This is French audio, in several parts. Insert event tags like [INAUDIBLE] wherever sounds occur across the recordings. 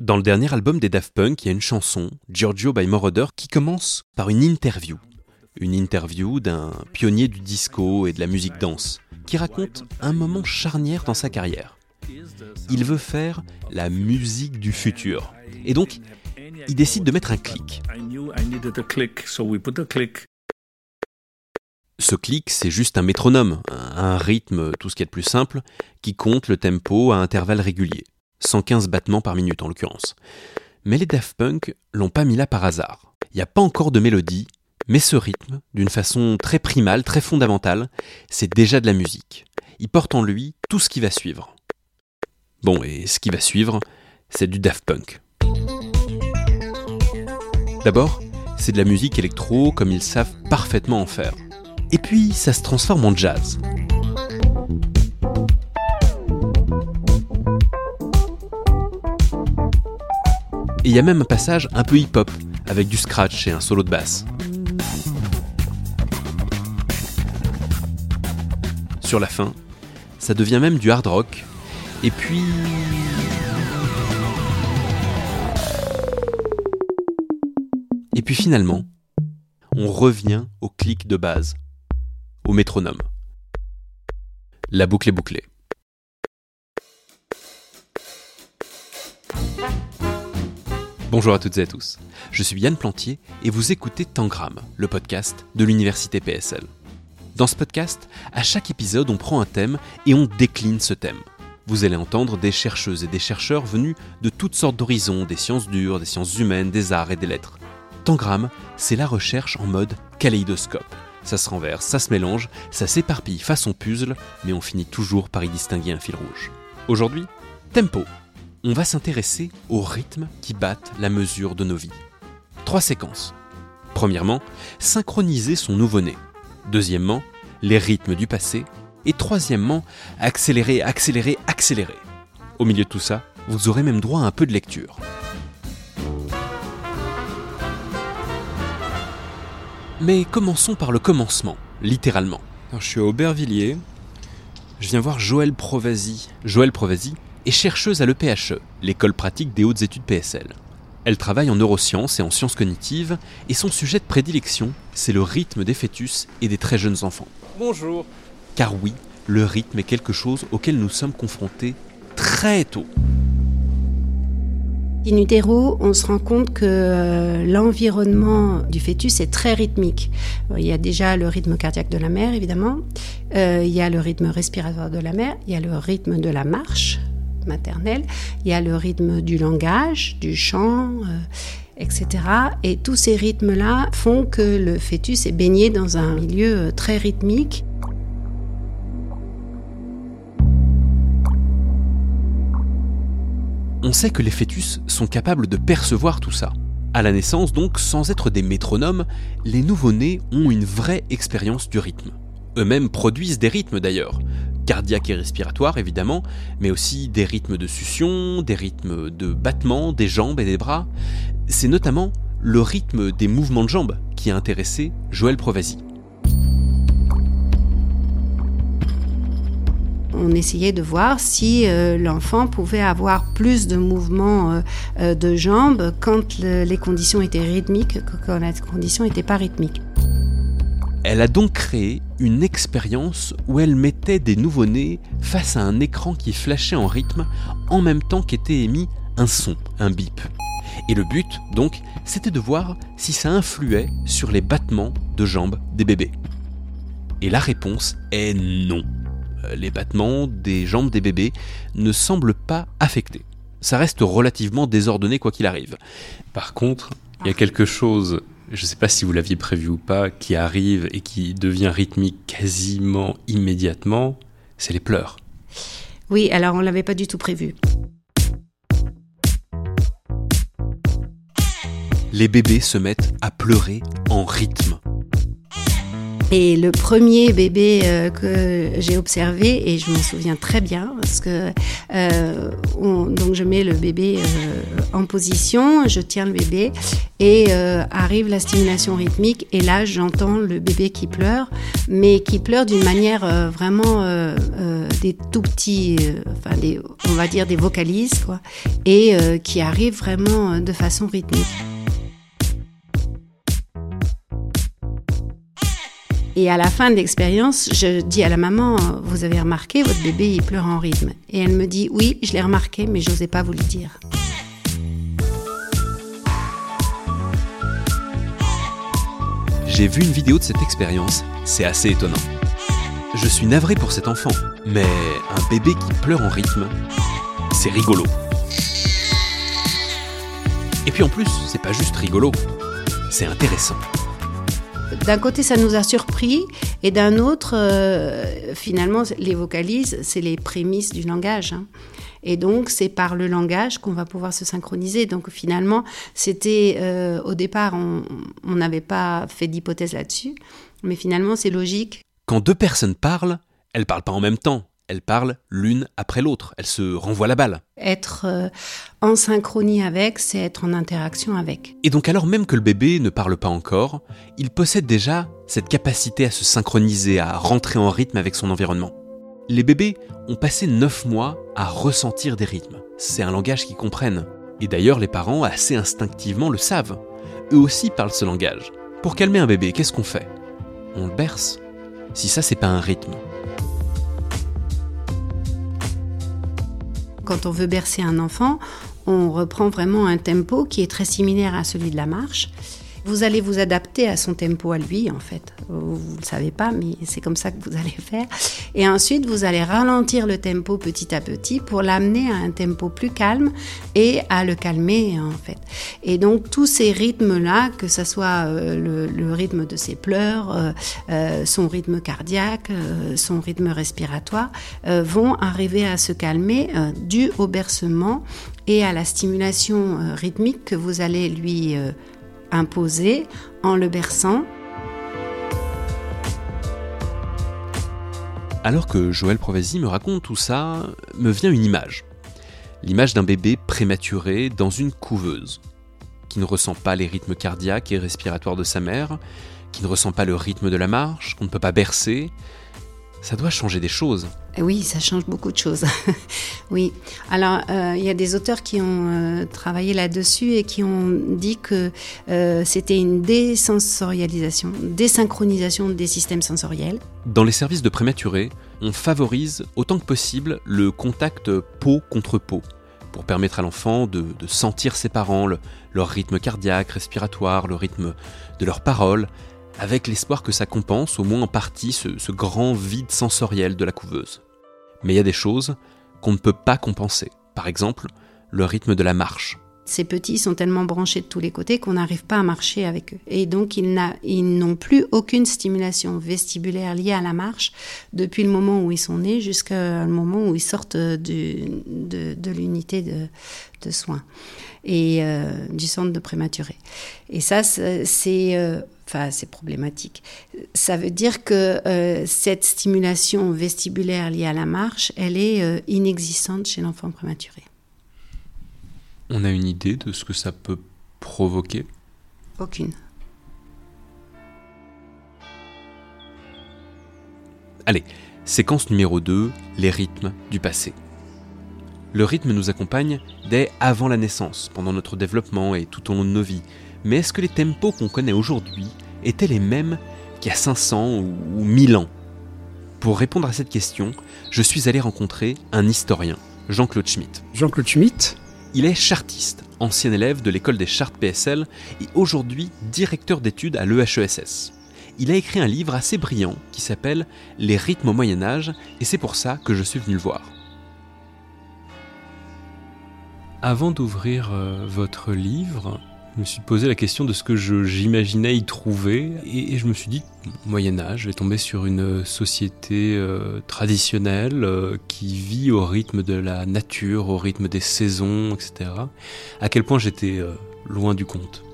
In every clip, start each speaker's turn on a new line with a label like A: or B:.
A: Dans le dernier album des Daft Punk, il y a une chanson, Giorgio by Moroder, qui commence par une interview. Une interview d'un pionnier du disco et de la musique danse, qui raconte un moment charnière dans sa carrière. Il veut faire la musique du futur. Et donc, il décide de mettre un clic. Ce clic, c'est juste un métronome, un rythme, tout ce qui est de plus simple, qui compte le tempo à intervalles réguliers. 115 battements par minute en l'occurrence. Mais les Daft Punk l'ont pas mis là par hasard. Il n'y a pas encore de mélodie, mais ce rythme, d'une façon très primale, très fondamentale, c'est déjà de la musique. Il porte en lui tout ce qui va suivre. Bon, et ce qui va suivre, c'est du Daft Punk. D'abord, c'est de la musique électro comme ils savent parfaitement en faire. Et puis, ça se transforme en jazz. Et il y a même un passage un peu hip-hop, avec du scratch et un solo de basse. Sur la fin, ça devient même du hard rock, et puis... Et puis finalement, on revient au clic de base, au métronome. La boucle est bouclée. Bonjour à toutes et à tous, je suis Yann Plantier et vous écoutez Tangram, le podcast de l'Université PSL. Dans ce podcast, à chaque épisode, on prend un thème et on décline ce thème. Vous allez entendre des chercheuses et des chercheurs venus de toutes sortes d'horizons, des sciences dures, des sciences humaines, des arts et des lettres. Tangram, c'est la recherche en mode kaléidoscope. Ça se renverse, ça se mélange, ça s'éparpille façon puzzle, mais on finit toujours par y distinguer un fil rouge. Aujourd'hui, tempo, on va s'intéresser aux rythmes qui battent la mesure de nos vies. Trois séquences. Premièrement, synchroniser son nouveau-né. Deuxièmement, les rythmes du passé. Et troisièmement, accélérer, accélérer, accélérer. Au milieu de tout ça, vous aurez même droit à un peu de lecture. Mais commençons par le commencement, littéralement. je suis à Aubervilliers. Je viens voir Joël Provasi. Joël Provasi, est chercheuse à l'EPHE, l'école pratique des hautes études PSL. Elle travaille en neurosciences et en sciences cognitives, et son sujet de prédilection, c'est le rythme des fœtus et des très jeunes enfants.
B: Bonjour.
A: Car oui, le rythme est quelque chose auquel nous sommes confrontés très tôt.
C: In utero, on se rend compte que euh, l'environnement du fœtus est très rythmique. Il y a déjà le rythme cardiaque de la mère, évidemment. Euh, il y a le rythme respiratoire de la mère. Il y a le rythme de la marche maternelle. Il y a le rythme du langage, du chant, euh, etc. Et tous ces rythmes-là font que le fœtus est baigné dans un milieu euh, très rythmique.
A: On sait que les fœtus sont capables de percevoir tout ça. À la naissance, donc, sans être des métronomes, les nouveau-nés ont une vraie expérience du rythme. Eux-mêmes produisent des rythmes d'ailleurs, cardiaque et respiratoire évidemment, mais aussi des rythmes de succion, des rythmes de battement des jambes et des bras. C'est notamment le rythme des mouvements de jambes qui a intéressé Joël Provasi.
C: on essayait de voir si euh, l'enfant pouvait avoir plus de mouvements euh, euh, de jambes quand les conditions étaient rythmiques que quand les conditions n'étaient pas rythmiques.
A: Elle a donc créé une expérience où elle mettait des nouveau-nés face à un écran qui flashait en rythme en même temps qu'était émis un son, un bip. Et le but, donc, c'était de voir si ça influait sur les battements de jambes des bébés. Et la réponse est non. Euh, les battements des jambes des bébés ne semblent pas affectés. Ça reste relativement désordonné quoi qu'il arrive. Par contre, il y a quelque chose je ne sais pas si vous l'aviez prévu ou pas, qui arrive et qui devient rythmique quasiment immédiatement, c'est les pleurs.
C: Oui, alors on l'avait pas du tout prévu.
A: Les bébés se mettent à pleurer en rythme.
C: Et le premier bébé euh, que j'ai observé, et je m'en souviens très bien, parce que euh, donc je mets le bébé euh, en position, je tiens le bébé, et euh, arrive la stimulation rythmique, et là j'entends le bébé qui pleure, mais qui pleure d'une manière vraiment des tout petits, enfin des, on va dire des vocalises, quoi, et qui arrive vraiment de façon rythmique. Et à la fin de l'expérience, je dis à la maman, vous avez remarqué, votre bébé, il pleure en rythme. Et elle me dit, oui, je l'ai remarqué, mais je n'osais pas vous le dire.
A: J'ai vu une vidéo de cette expérience, c'est assez étonnant. Je suis navré pour cet enfant, mais un bébé qui pleure en rythme, c'est rigolo. Et puis en plus, c'est pas juste rigolo, c'est intéressant
C: d'un côté, ça nous a surpris, et d'un autre, euh, finalement, les vocalises, c'est les prémices du langage. Hein. Et donc, c'est par le langage qu'on va pouvoir se synchroniser. Donc, finalement, c'était euh, au départ, on n'avait pas fait d'hypothèse là-dessus, mais finalement, c'est logique.
A: Quand deux personnes parlent, elles parlent pas en même temps elles parlent l'une après l'autre, elles se renvoient la balle.
C: Être euh, en synchronie avec, c'est être en interaction avec.
A: Et donc alors même que le bébé ne parle pas encore, il possède déjà cette capacité à se synchroniser, à rentrer en rythme avec son environnement. Les bébés ont passé 9 mois à ressentir des rythmes. C'est un langage qu'ils comprennent. Et d'ailleurs, les parents, assez instinctivement, le savent. Eux aussi parlent ce langage. Pour calmer un bébé, qu'est-ce qu'on fait? On le berce? Si ça, c'est pas un rythme,
C: quand on veut bercer un enfant, on reprend vraiment un tempo qui est très similaire à celui de la marche. Vous allez vous adapter à son tempo à lui, en fait. Vous ne le savez pas, mais c'est comme ça que vous allez faire. Et ensuite, vous allez ralentir le tempo petit à petit pour l'amener à un tempo plus calme et à le calmer, en fait. Et donc, tous ces rythmes-là, que ce soit euh, le, rythme de ses pleurs, euh, euh, son rythme cardiaque, son rythme respiratoire, vont arriver à se calmer dû au bercement et à la stimulation rythmique que vous allez lui imposé en le berçant.
A: Alors que Joël Provasi me raconte tout ça, me vient une image. L'image d'un bébé prématuré dans une couveuse, qui ne ressent pas les rythmes cardiaques et respiratoires de sa mère, qui ne ressent pas le rythme de la marche, qu'on ne peut pas bercer, ça doit changer des choses.
C: Oui, ça change beaucoup de choses. [LAUGHS] oui. Alors, euh, il y a des auteurs qui ont euh, travaillé là-dessus et qui ont dit que euh, c'était une désensorialisation, désynchronisation des systèmes sensoriels.
A: Dans les services de prématurés, on favorise autant que possible le contact peau contre peau pour permettre à l'enfant de, sentir ses parents, leur rythme cardiaque, respiratoire, le rythme de leurs paroles, avec l'espoir que ça compense au moins en partie ce, grand vide sensoriel de la couveuse. Mais il y a des choses qu'on ne peut pas compenser. Par exemple, le rythme de la marche.
C: Ces petits sont tellement branchés de tous les côtés qu'on n'arrive pas à marcher avec eux. Et donc, ils n'ont plus aucune stimulation vestibulaire liée à la marche depuis le moment où ils sont nés jusqu'au moment où ils sortent de, l'unité de, soins et euh, du centre de prématuré. Et ça, c'est... Euh, c'est problématique. Ça veut dire que euh, cette stimulation vestibulaire liée à la marche, elle est inexistante chez l'enfant prématuré.
A: On a une idée de ce que ça peut provoquer?
C: Aucune.
A: Allez, séquence numéro 2, les rythmes du passé. Le rythme nous accompagne dès avant la naissance, pendant notre développement et tout au long de nos vies. Mais est-ce que les tempos qu'on connaît aujourd'hui étaient les mêmes qu'il y a 500 ou 1000 ans? Pour répondre à cette question, je suis allé rencontrer un historien, Jean-Claude Schmitt.
B: Jean-Claude Schmitt?
A: Il est chartiste, ancien élève de l'école des chartes PSL et aujourd'hui directeur d'études à l'EHESS. Il a écrit un livre assez brillant qui s'appelle Les rythmes au Moyen Âge et c'est pour ça que je suis venu le voir. Avant d'ouvrir euh, votre livre, je me suis posé la question de ce que j'imaginais y trouver et, je me suis dit, Moyen Âge, je vais tomber sur une société euh, traditionnelle euh, qui vit au rythme de la nature, au rythme des saisons, etc. À quel point j'étais euh, loin du compte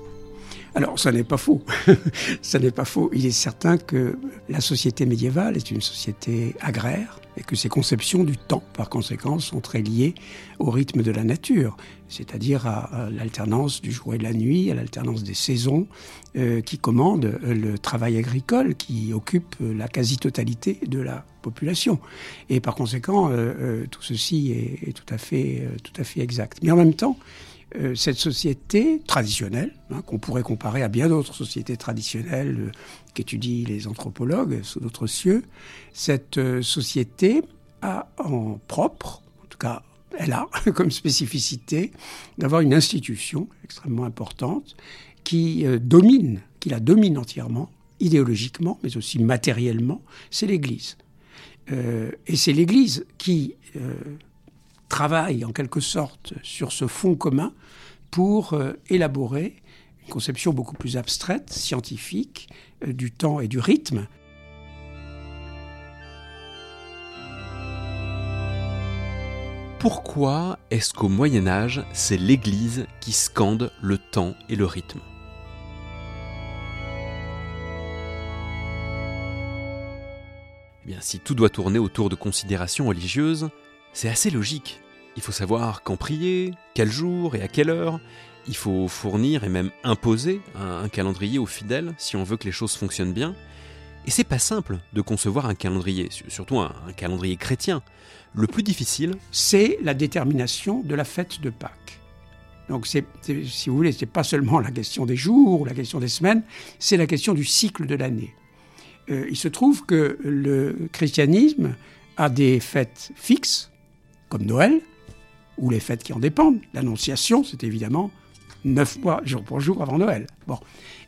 B: Alors, ça n'est pas faux. [LAUGHS] ça n'est pas faux. Il est certain que la société médiévale est une société agraire et que ses conceptions du temps, par conséquent, sont très liées au rythme de la nature, c'est-à-dire à, l'alternance du jour et de la nuit, à l'alternance des saisons, euh, qui commandent le travail agricole qui occupe la quasi-totalité de la population. Et par conséquent, euh, euh, tout ceci est, tout, à fait, tout à fait exact. Mais en même temps, cette société traditionnelle, hein, qu'on pourrait comparer à bien d'autres sociétés traditionnelles qu'étudient les anthropologues sous d'autres cieux, cette euh, société a en propre, en tout cas elle a [LAUGHS] comme spécificité d'avoir une institution extrêmement importante qui euh, domine, qui la domine entièrement, idéologiquement, mais aussi matériellement, c'est l'Église. Euh, et c'est l'Église qui travaille en quelque sorte sur ce fond commun pour élaborer une conception beaucoup plus abstraite, scientifique, euh, du temps et du rythme.
A: Pourquoi est-ce qu'au Moyen Âge, c'est l'Église qui scande le temps et le rythme? Eh bien, si tout doit tourner autour de considérations religieuses, c'est assez logique. Il faut savoir quand prier, quel jour et à quelle heure, il faut fournir et même imposer un, calendrier aux fidèles si on veut que les choses fonctionnent bien. Et c'est pas simple de concevoir un calendrier, surtout un, calendrier chrétien. Le plus difficile,
B: c'est la détermination de la fête de Pâques. Donc, si vous voulez, c'est pas seulement la question des jours ou la question des semaines, c'est la question du cycle de l'année. Euh, il se trouve que le christianisme a des fêtes fixes, comme Noël, ou les fêtes qui en dépendent. L'Annonciation, c'est évidemment neuf mois, jour pour jour, avant Noël.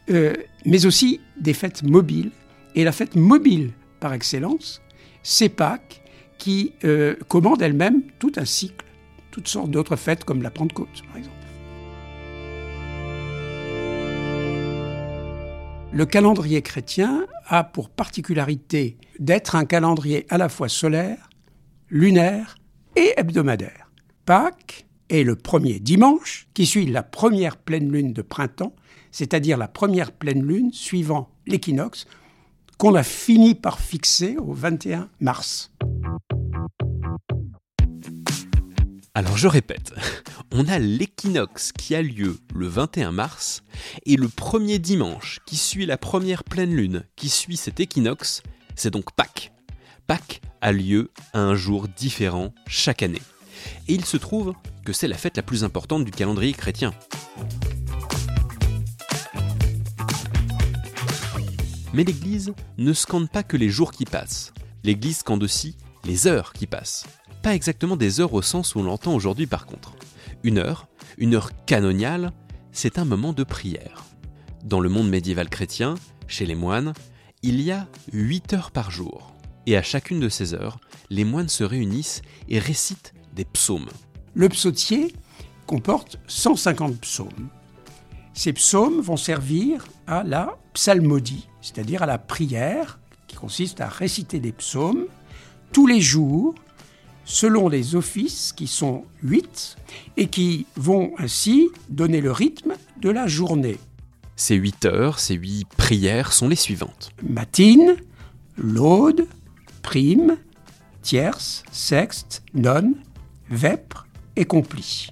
B: Euh, mais aussi des fêtes mobiles. Et la fête mobile, par excellence, c'est Pâques, qui euh, commande elle-même tout un cycle, toutes sortes d'autres fêtes, comme la Pentecôte, par exemple. Le calendrier chrétien a pour particularité d'être un calendrier à la fois solaire, lunaire et hebdomadaire. Pâques est le premier dimanche qui suit la première pleine lune de printemps, c'est-à-dire la première pleine lune suivant l'équinoxe qu'on a fini par fixer au 21 mars.
A: Alors je répète, [LAUGHS] on a l'équinoxe qui a lieu le 21 mars et le premier dimanche qui suit la première pleine lune qui suit cet équinoxe, c'est donc Pâques. Pâques a lieu à un jour différent chaque année. Et il se trouve que c'est la fête la plus importante du calendrier chrétien. Mais l'Église ne scande pas que les jours qui passent. L'Église scande aussi les heures qui passent. Pas exactement des heures au sens où on l'entend aujourd'hui par contre. Une heure, une heure canoniale, c'est un moment de prière. Dans le monde médiéval chrétien, chez les moines, il y a 8 heures par jour. Et à chacune de ces heures, les moines se réunissent et récitent des psaumes.
B: Le psautier comporte 150 psaumes. Ces psaumes vont servir à la psalmodie, c'est-à-dire à la prière qui consiste à réciter des psaumes tous les jours selon les offices qui sont huit et qui vont ainsi donner le rythme de la journée.
A: Ces huit heures, ces huit prières sont les suivantes.
B: Matine, laude, prime, tierce, sexte, nonne, vêpres et complis.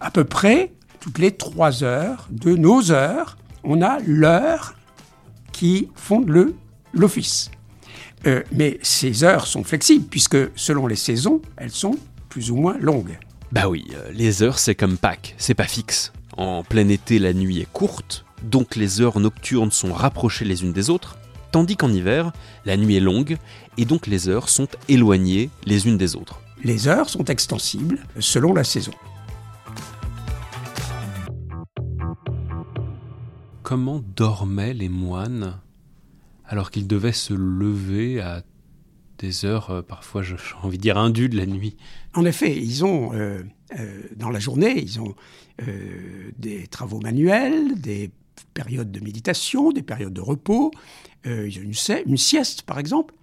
B: À peu près toutes les trois heures de nos heures, on a l'heure qui fonde le l'office. Euh, mais ces heures sont flexibles puisque selon les saisons, elles sont plus ou moins longues.
A: Bah oui, euh, les heures c'est comme Pâques, c'est pas fixe. En plein été, la nuit est courte, donc les heures nocturnes sont rapprochées les unes des autres, tandis qu'en hiver, la nuit est longue et donc les heures sont éloignées les unes des autres.
B: Les heures sont extensibles selon la saison.
A: Comment dormaient les moines alors qu'ils devaient se lever à des heures, euh, parfois j'ai envie de dire indues de la nuit?
B: En effet, ils ont, euh, euh, dans la journée, ils ont des travaux manuels, des périodes de méditation, des périodes de repos, ont une, une sieste par exemple,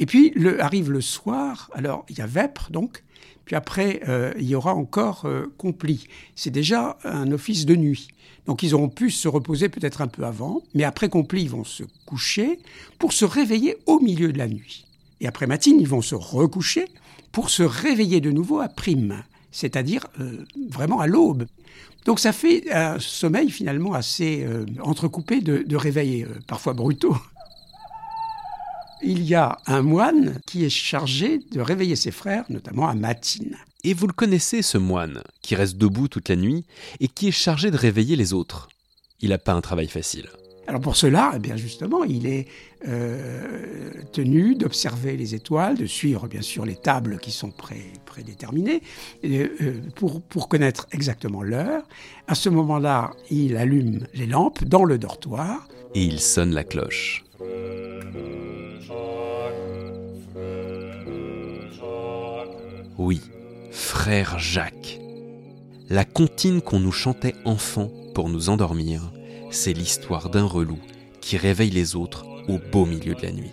B: Et puis le, arrive le soir, alors il y a vêpres donc, puis après euh, il y aura encore euh, compli. C'est déjà un office de nuit. Donc ils auront pu se reposer peut-être un peu avant, mais après compli ils vont se coucher pour se réveiller au milieu de la nuit. Et après matine ils vont se recoucher pour se réveiller de nouveau à prime, c'est-à-dire euh, vraiment à l'aube. Donc ça fait un sommeil finalement assez euh, entrecoupé de, réveils euh, parfois brutaux. [LAUGHS] Il y a un moine qui est chargé de réveiller ses frères, notamment à matine.
A: Et vous le connaissez, ce moine, qui reste debout toute la nuit et qui est chargé de réveiller les autres. Il n'a pas un travail facile.
B: Alors pour cela, eh bien justement, il est euh, tenu d'observer les étoiles, de suivre bien sûr les tables qui sont pré prédéterminées, euh, pour, pour connaître exactement l'heure. À ce moment-là, il allume les lampes dans le dortoir.
A: Et il sonne la cloche. Oui, frère Jacques. La comptine qu'on nous chantait enfant pour nous endormir, c'est l'histoire d'un relou qui réveille les autres au beau milieu de la nuit.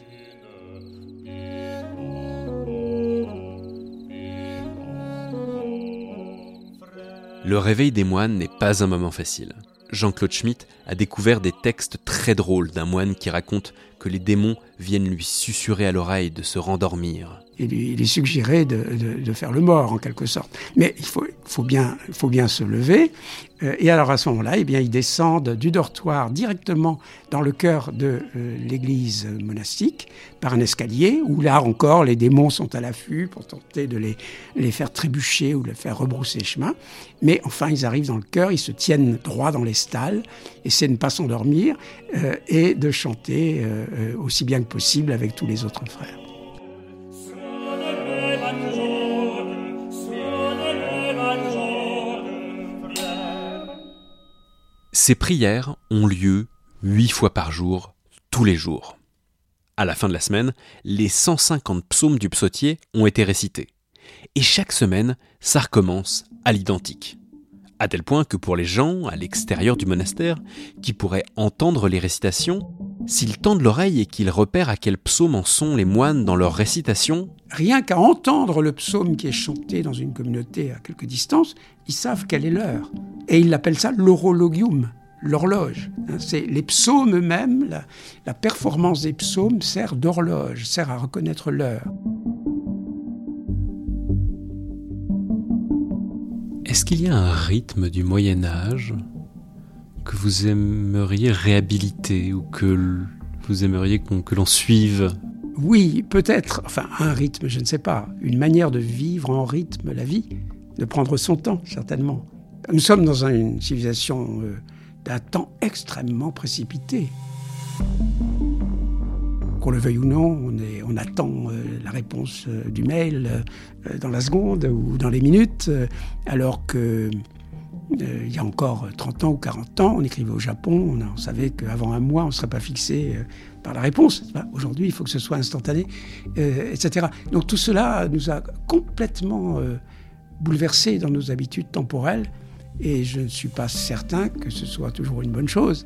A: Le réveil des moines n'est pas un moment facile. Jean-Claude Schmitt a découvert des textes très drôles d'un moine qui raconte que les démons viennent lui susurrer à l'oreille de se rendormir.
B: Il il suggérait de, faire le mort en quelque sorte. Mais il faut, faut, bien, faut bien se lever. Euh, et alors à ce moment-là, eh bien, ils descendent du dortoir directement dans le cœur de euh, l'église monastique par un escalier où là encore les démons sont à l'affût pour tenter de les, les faire trébucher ou de les faire rebrousser chemin. Mais enfin, ils arrivent dans le cœur, ils se tiennent droit dans les stalles, essaient de ne pas s'endormir euh, et de chanter aussi bien que possible avec tous les autres frères.
A: Ces prières ont lieu huit fois par jour, tous les jours. À la fin de la semaine, les 150 psaumes du psautier ont été récités. Et chaque semaine, ça recommence à l'identique. À tel point que pour les gens à l'extérieur du monastère, qui pourraient entendre les récitations, s'ils tendent l'oreille et qu'ils repèrent à quel psaume en sont les moines dans leur récitation,
B: rien qu'à entendre le psaume qui est chanté dans une communauté à quelque distance, ils savent quelle est l'heure. Et ils l'appellent ça l'horologium, l'horloge. Hein, c'est les psaumes eux-mêmes, la, la performance des psaumes sert d'horloge, sert à reconnaître l'heure.
A: Est-ce qu'il y a un rythme du Moyen Âge? Que vous aimeriez réhabiliter ou que vous aimeriez que l'on suive?
B: Oui, peut-être. Enfin, un rythme, je ne sais pas. Une manière de vivre en rythme la vie, de prendre son temps, certainement. Nous sommes dans une civilisation euh, d'un temps extrêmement précipité. Qu'on le veuille ou non, on, attend euh, la réponse euh, du mail dans la seconde ou dans les minutes, alors que euh, il y a encore 30 ans ou 40 ans, on écrivait au Japon, on, savait qu'avant un mois, on ne serait pas fixé euh, par la réponse. Aujourd'hui, il faut que ce soit instantané, euh, etc. Donc tout cela nous a complètement bouleversés dans nos habitudes temporelles, et je ne suis pas certain que ce soit toujours une bonne chose.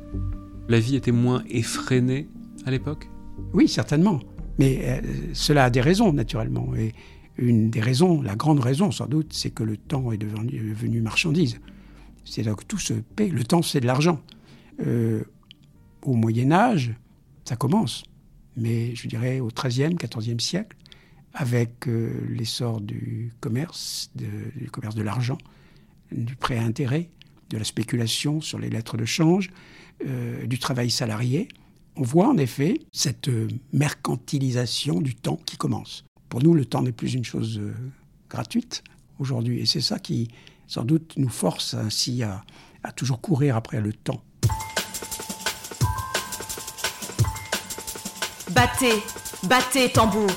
A: La vie était moins effrénée à l'époque?
B: Oui, certainement. Mais cela a des raisons, naturellement. Et une des raisons, la grande raison sans doute, c'est que le temps est devenu marchandise. C'est là que tout se paie. Le temps, c'est de l'argent. Euh, au Moyen Âge, ça commence. Mais je dirais au XIIIe, XIVe siècle, avec euh, l'essor du commerce, du commerce de l'argent, du prêt à intérêt, de la spéculation sur les lettres de change, euh, du travail salarié, on voit en effet cette mercantilisation du temps qui commence. Pour nous, le temps n'est plus une chose gratuite aujourd'hui. Et c'est ça qui, sans doute nous force ainsi à, toujours courir après le temps.
D: Battez, battez, tambour.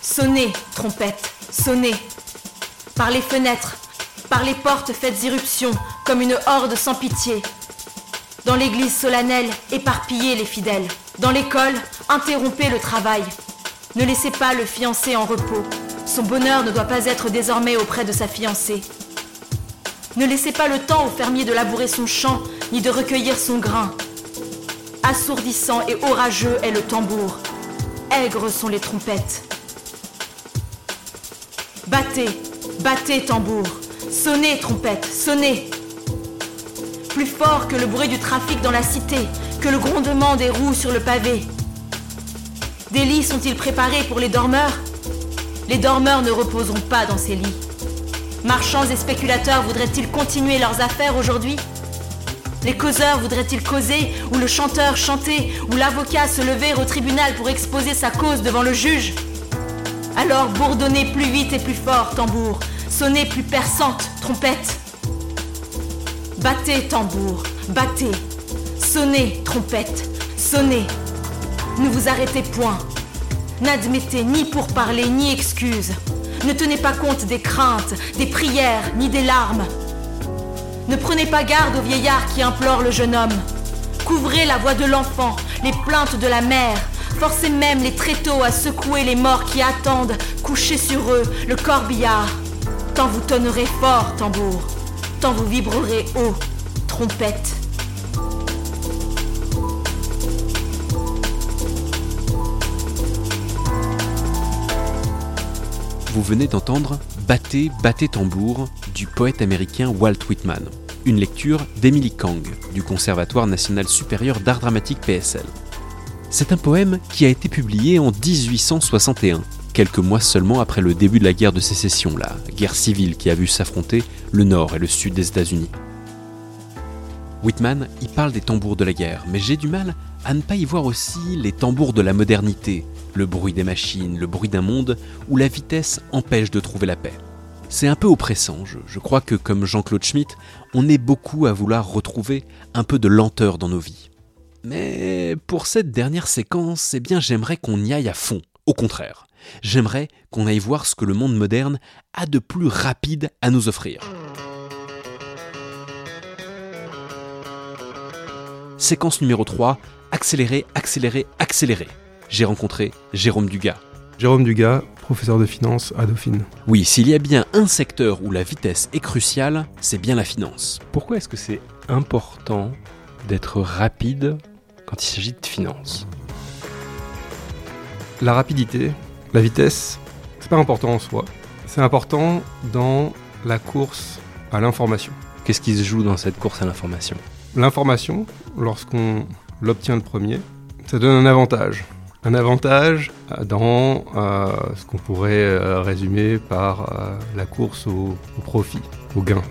D: Sonnez, trompette, sonnez. Par les fenêtres, par les portes, faites irruption comme une horde sans pitié. Dans l'église solennelle, éparpillez les fidèles. Dans l'école, interrompez le travail. Ne laissez pas le fiancé en repos. Son bonheur ne doit pas être désormais auprès de sa fiancée. Ne laissez pas le temps au fermier de labourer son champ, ni de recueillir son grain. Assourdissant et orageux est le tambour. aigres sont les trompettes. Battez, battez tambour, sonnez trompette, sonnez. Plus fort que le bruit du trafic dans la cité, que le grondement des roues sur le pavé. Des lits sont-ils préparés pour les dormeurs? Les dormeurs ne reposeront pas dans ces lits. Marchands et spéculateurs voudraient-ils continuer leurs affaires aujourd'hui? Les causeurs voudraient-ils causer, ou le chanteur chanter, ou l'avocat se lever au tribunal pour exposer sa cause devant le juge? Alors bourdonnez plus vite et plus fort, tambour, sonnez plus perçante, trompette. Battez, tambour, battez, sonnez, trompette, sonnez. Ne vous arrêtez point. N'admettez ni pour parler ni excuse. Ne tenez pas compte des craintes, des prières, ni des larmes. Ne prenez pas garde au vieillard qui implore le jeune homme. Couvrez la voix de l'enfant, les plaintes de la mère. Forcez même les tréteaux à secouer les morts qui attendent, couchés sur eux, le corbillard. Tant vous tonnerez fort, tambour. Tant vous vibrerez haut, trompette.
A: Vous venez d'entendre Battez, battez tambour du poète américain Walt Whitman, une lecture d'Emily Kang du Conservatoire national supérieur d'art dramatique PSL. C'est un poème qui a été publié en 1861, quelques mois seulement après le début de la guerre de sécession, la guerre civile qui a vu s'affronter le nord et le sud des États-Unis. Whitman y parle des tambours de la guerre, mais j'ai du mal à ne pas y voir aussi les tambours de la modernité, le bruit des machines, le bruit d'un monde où la vitesse empêche de trouver la paix. C'est un peu oppressant, je, crois que comme Jean-Claude Schmitt, on est beaucoup à vouloir retrouver un peu de lenteur dans nos vies. Mais pour cette dernière séquence, eh bien j'aimerais qu'on y aille à fond, au contraire. J'aimerais qu'on aille voir ce que le monde moderne a de plus rapide à nous offrir. Séquence numéro 3, accélérer, accélérer, accélérer. J'ai rencontré Jérôme Dugas.
E: Jérôme Dugas, professeur de finance à Dauphine.
A: Oui, s'il y a bien un secteur où la vitesse est cruciale, c'est bien la finance.
E: Pourquoi est-ce que c'est important d'être rapide quand il s'agit de finance? La rapidité, la vitesse, c'est pas important en soi. C'est important dans la course à l'information.
A: Qu'est-ce qui se joue dans cette course à l'information?
E: L'information, lorsqu'on l'obtient le premier, ça donne un avantage. Un avantage dans euh, ce qu'on pourrait euh, résumer par euh, la course au, profit, au gain.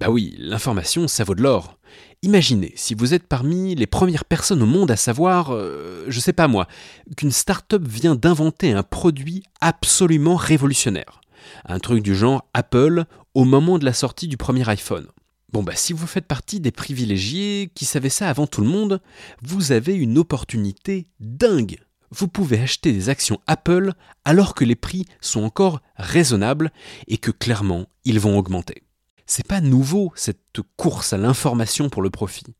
A: Bah oui, l'information, ça vaut de l'or. Imaginez si vous êtes parmi les premières personnes au monde à savoir, je sais pas moi, qu'une start-up vient d'inventer un produit absolument révolutionnaire. Un truc du genre Apple au moment de la sortie du premier iPhone. Bon bah si vous faites partie des privilégiés qui savaient ça avant tout le monde, vous avez une opportunité dingue. Vous pouvez acheter des actions Apple alors que les prix sont encore raisonnables et que clairement ils vont augmenter. C'est pas nouveau cette course à l'information pour le profit.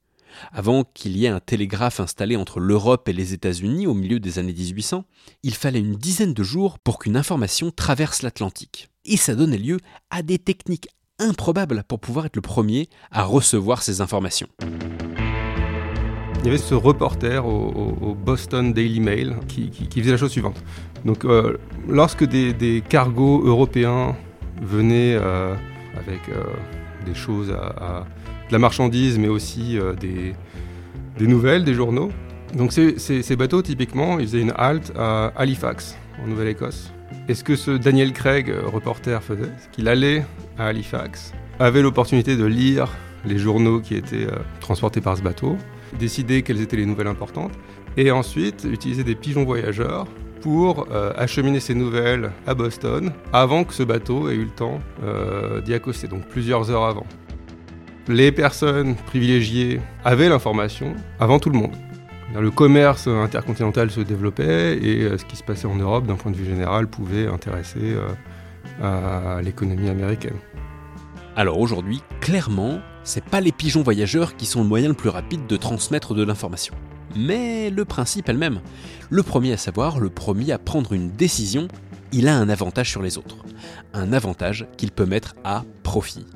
A: Avant qu'il y ait un télégraphe installé entre l'Europe et les États-Unis au milieu des années 1800, il fallait une dizaine de jours pour qu'une information traverse l'Atlantique. Et ça donnait lieu à des techniques improbables pour pouvoir être le premier à recevoir ces informations.
E: Il y avait ce reporter au, Boston Daily Mail qui, qui- faisait la chose suivante. Donc, euh, lorsque des, cargos européens venaient euh, avec euh, des choses à, de la marchandise, mais aussi des, nouvelles, des journaux. Donc, ces, ces- ces bateaux, typiquement, ils faisaient une halte à Halifax, en Nouvelle-Écosse. Et ce que ce Daniel Craig, euh, reporter, faisait, c'est qu'il allait à Halifax, avait l'opportunité de lire les journaux qui étaient euh, transportés par ce bateau, décider quelles étaient les nouvelles importantes, et ensuite utiliser des pigeons voyageurs pour euh, acheminer ces nouvelles à Boston avant que ce bateau ait eu le temps d'y accoster, donc plusieurs heures avant. Les personnes privilégiées avaient l'information avant tout le monde. Le commerce intercontinental se développait et euh, ce qui se passait en Europe, d'un point de vue général, pouvait intéresser euh, à l'économie américaine.
A: Alors aujourd'hui, clairement, c'est pas les pigeons voyageurs qui sont le moyen le plus rapide de transmettre de l'information. Mais le principe est le même. Le premier à savoir, le premier à prendre une décision, il a un avantage sur les autres. Un avantage qu'il peut mettre à profit.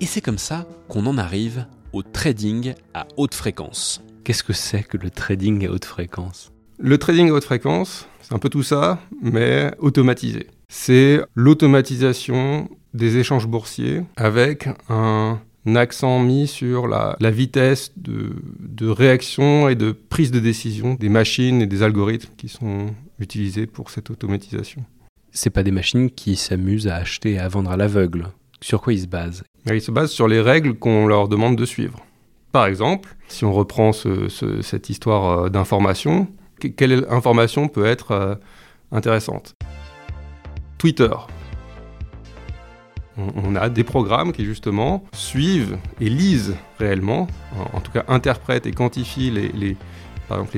A: Et c'est comme ça qu'on en arrive au trading à haute fréquence. Qu'est-ce que c'est que le trading à haute fréquence?
E: Le trading à haute fréquence, c'est un peu tout ça, mais automatisé. C'est l'automatisation des échanges boursiers avec un accent mis sur la, vitesse de, de, réaction et de prise de décision des machines et des algorithmes qui sont utilisés pour cette automatisation.
A: C'est pas des machines qui s'amusent à acheter et à vendre à l'aveugle. Sur quoi ils se basent.
E: Ils se basent sur les règles qu'on leur demande de suivre. Par exemple, si on reprend cette histoire euh, d'information, quelle information peut être euh, intéressante? Twitter, on, a des programmes qui justement suivent et lisent réellement, en, tout cas interprètent et quantifient les,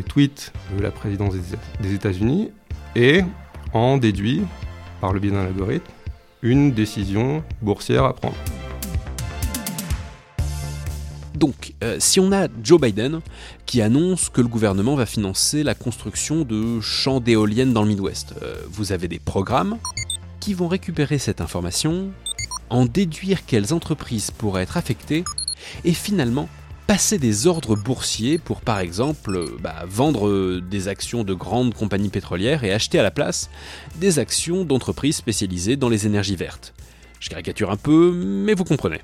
E: tweets de la présidence des, États-Unis et en déduit, par le biais d'un algorithme, une décision boursière à prendre.
A: Donc, euh, si on a Joe Biden qui annonce que le gouvernement va financer la construction de champs d'éoliennes dans le Midwest, euh, vous avez des programmes qui vont récupérer cette information, en déduire quelles entreprises pourraient être affectées et finalement passer des ordres boursiers pour par exemple bah, vendre des actions de grandes compagnies pétrolières et acheter à la place des actions d'entreprises spécialisées dans les énergies vertes. Je caricature un peu, mais vous comprenez.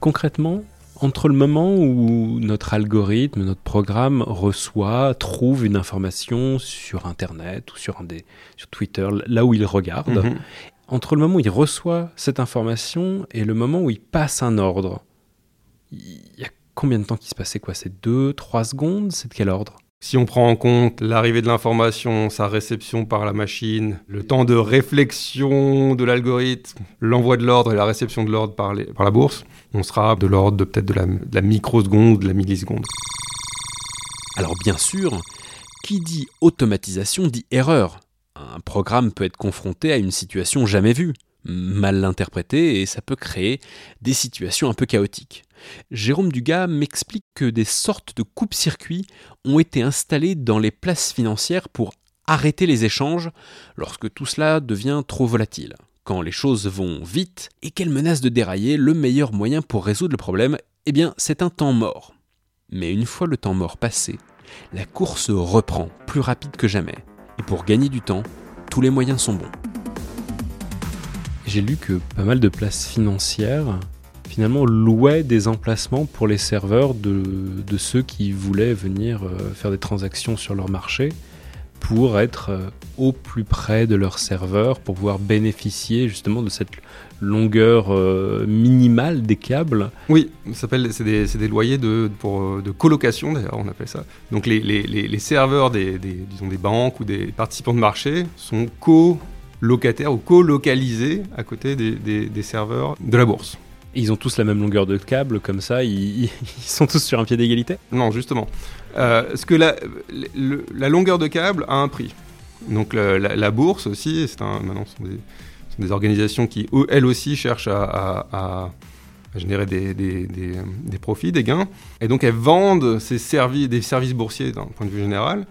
A: Concrètement, entre le moment où notre algorithme, notre programme reçoit, trouve une information sur Internet ou sur, un des, sur Twitter, là où il regarde, mhm entre le moment où il reçoit cette information et le moment où il passe un ordre, il y a combien de temps qui se passait quoi? C'est 2, 3 secondes? C'est de quel ordre?
E: Si on prend en compte l'arrivée de l'information, sa réception par la machine, le temps de réflexion de l'algorithme, l'envoi de l'ordre et la réception de l'ordre par, la bourse, on sera de l'ordre de peut-être de la, de la microseconde, de la milliseconde.
A: Alors bien sûr, qui dit automatisation dit erreur. Un programme peut être confronté à une situation jamais vue, mal interprétée, et ça peut créer des situations un peu chaotiques. Jérôme Dugas m'explique que des sortes de coupe-circuits ont été installés dans les places financières pour arrêter les échanges lorsque tout cela devient trop volatile. Quand les choses vont vite et qu'elles menacent de dérailler, le meilleur moyen pour résoudre le problème, eh bien, c'est un temps mort. Mais une fois le temps mort passé, la course reprend plus rapide que jamais. Et pour gagner du temps, tous les moyens sont bons. J'ai lu que pas mal de places financières finalement louaient des emplacements pour les serveurs de, ceux qui voulaient venir euh, faire des transactions sur leur marché pour être euh, au plus près de leur serveur, pour pouvoir bénéficier justement de cette longueur euh, minimale des câbles.
E: Oui, c'est des, des, loyers de, pour, de colocation d'ailleurs, on appelle ça. Donc les, les, les serveurs des, des, des banques ou des participants de marché sont co-locataires ou co-localisés à côté des, serveurs de la bourse.
A: ils ont tous la même longueur de câble, comme ça, ils, [LAUGHS] sont tous sur un pied d'égalité?
E: Non, justement. Euh, ce que la, la, longueur de câble a un prix. Donc la, bourse aussi, c'est un, maintenant, des organisations qui, elles aussi, cherchent à, générer des, profits, des gains. Et donc, elles vendent ces services, des services boursiers d'un point de vue général,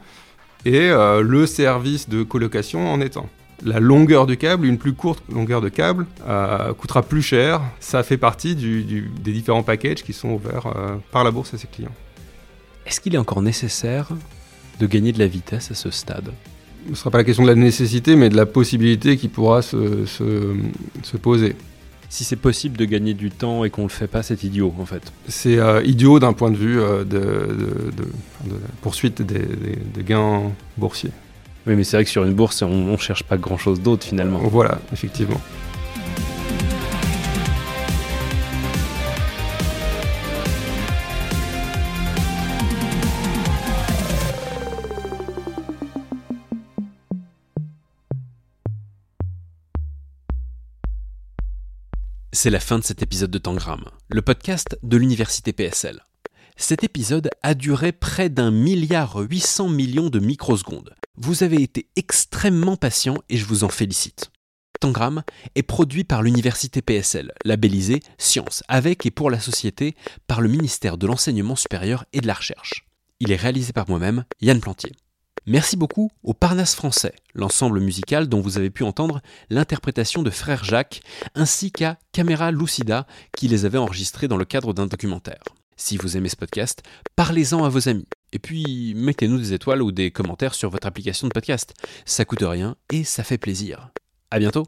E: et euh, le service de colocation en étant. La longueur du câble, une plus courte longueur de câble, euh, coûtera plus cher. Ça fait partie des différents packages qui sont ouverts euh, par la bourse à ses clients.
A: Est-ce qu'il est encore nécessaire de gagner de la vitesse à ce stade?
E: Ce ne sera pas la question de la nécessité, mais de la possibilité qui pourra se, se, poser.
A: Si c'est possible de gagner du temps et qu'on ne le fait pas, c'est idiot en fait.
E: C'est euh, idiot d'un point de vue euh, de, de, poursuite des, des, gains boursiers.
A: Oui, mais c'est vrai que sur une bourse, on ne cherche pas grand-chose d'autre finalement.
E: Voilà, effectivement.
A: C'est la fin de cet épisode de Tangram, le podcast de l'université PSL. Cet épisode a duré près d'un milliard 800 millions de microsecondes. Vous avez été extrêmement patient et je vous en félicite. Tangram est produit par l'université PSL, labellisé Science, avec et pour la société par le ministère de l'Enseignement supérieur et de la Recherche. Il est réalisé par moi-même, Yann Plantier. Merci beaucoup au Parnasse français, l'ensemble musical dont vous avez pu entendre l'interprétation de Frère Jacques, ainsi qu'à Caméra Lucida qui les avait enregistrés dans le cadre d'un documentaire. Si vous aimez ce podcast, parlez-en à vos amis. Et puis, mettez-nous des étoiles ou des commentaires sur votre application de podcast. Ça coûte rien et ça fait plaisir. À bientôt!